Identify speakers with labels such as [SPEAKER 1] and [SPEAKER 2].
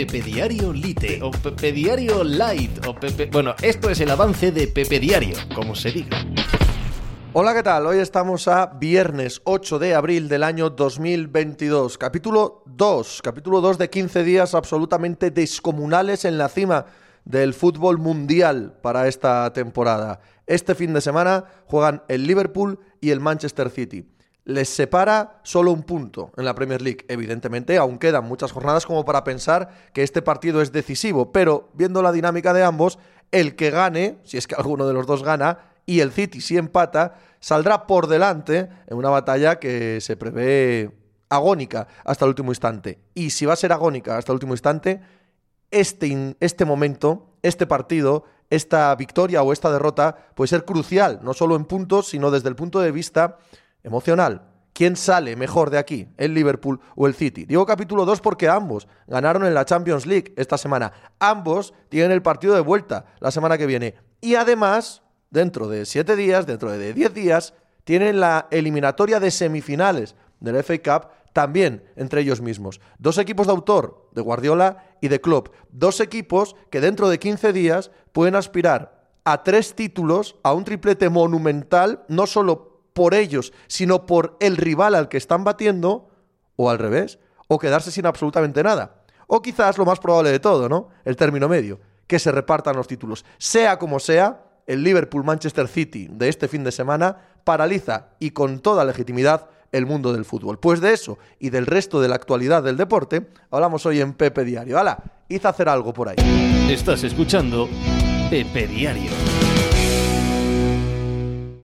[SPEAKER 1] Pepe Diario Lite o Pepe Diario Light o Pepe... Bueno, esto es el avance de Pepe Diario, como se diga.
[SPEAKER 2] Hola, ¿qué tal? Hoy estamos a viernes 8 de abril del año 2022. Capítulo 2, capítulo 2 de 15 días absolutamente descomunales en la cima del fútbol mundial para esta temporada. Este fin de semana juegan el Liverpool y el Manchester City. Les separa solo un punto en la Premier League. Evidentemente, aún quedan muchas jornadas como para pensar que este partido es decisivo, pero viendo la dinámica de ambos, el que gane, si es que alguno de los dos gana, y el City si empata, saldrá por delante en una batalla que se prevé agónica hasta el último instante. Y si va a ser agónica hasta el último instante, este, este momento, este partido, esta victoria o esta derrota puede ser crucial, no solo en puntos, sino desde el punto de vista emocional. ¿Quién sale mejor de aquí, el Liverpool o el City? Digo capítulo 2 porque ambos ganaron en la Champions League esta semana. Ambos tienen el partido de vuelta la semana que viene. Y además, dentro de 7 días, dentro de 10 días, tienen la eliminatoria de semifinales del FA Cup también entre ellos mismos. Dos equipos de autor, de Guardiola y de Klopp. Dos equipos que dentro de 15 días pueden aspirar a tres títulos, a un triplete monumental, no solo por ellos, sino por el rival al que están batiendo, o al revés, o quedarse sin absolutamente nada. O quizás lo más probable de todo, ¿no? El término medio, que se repartan los títulos. Sea como sea, el Liverpool-Manchester City de este fin de semana paraliza y con toda legitimidad el mundo del fútbol. Pues de eso y del resto de la actualidad del deporte hablamos hoy en Pepe Diario. ¡Hala! Hice hacer algo por ahí.
[SPEAKER 1] Estás escuchando Pepe Diario.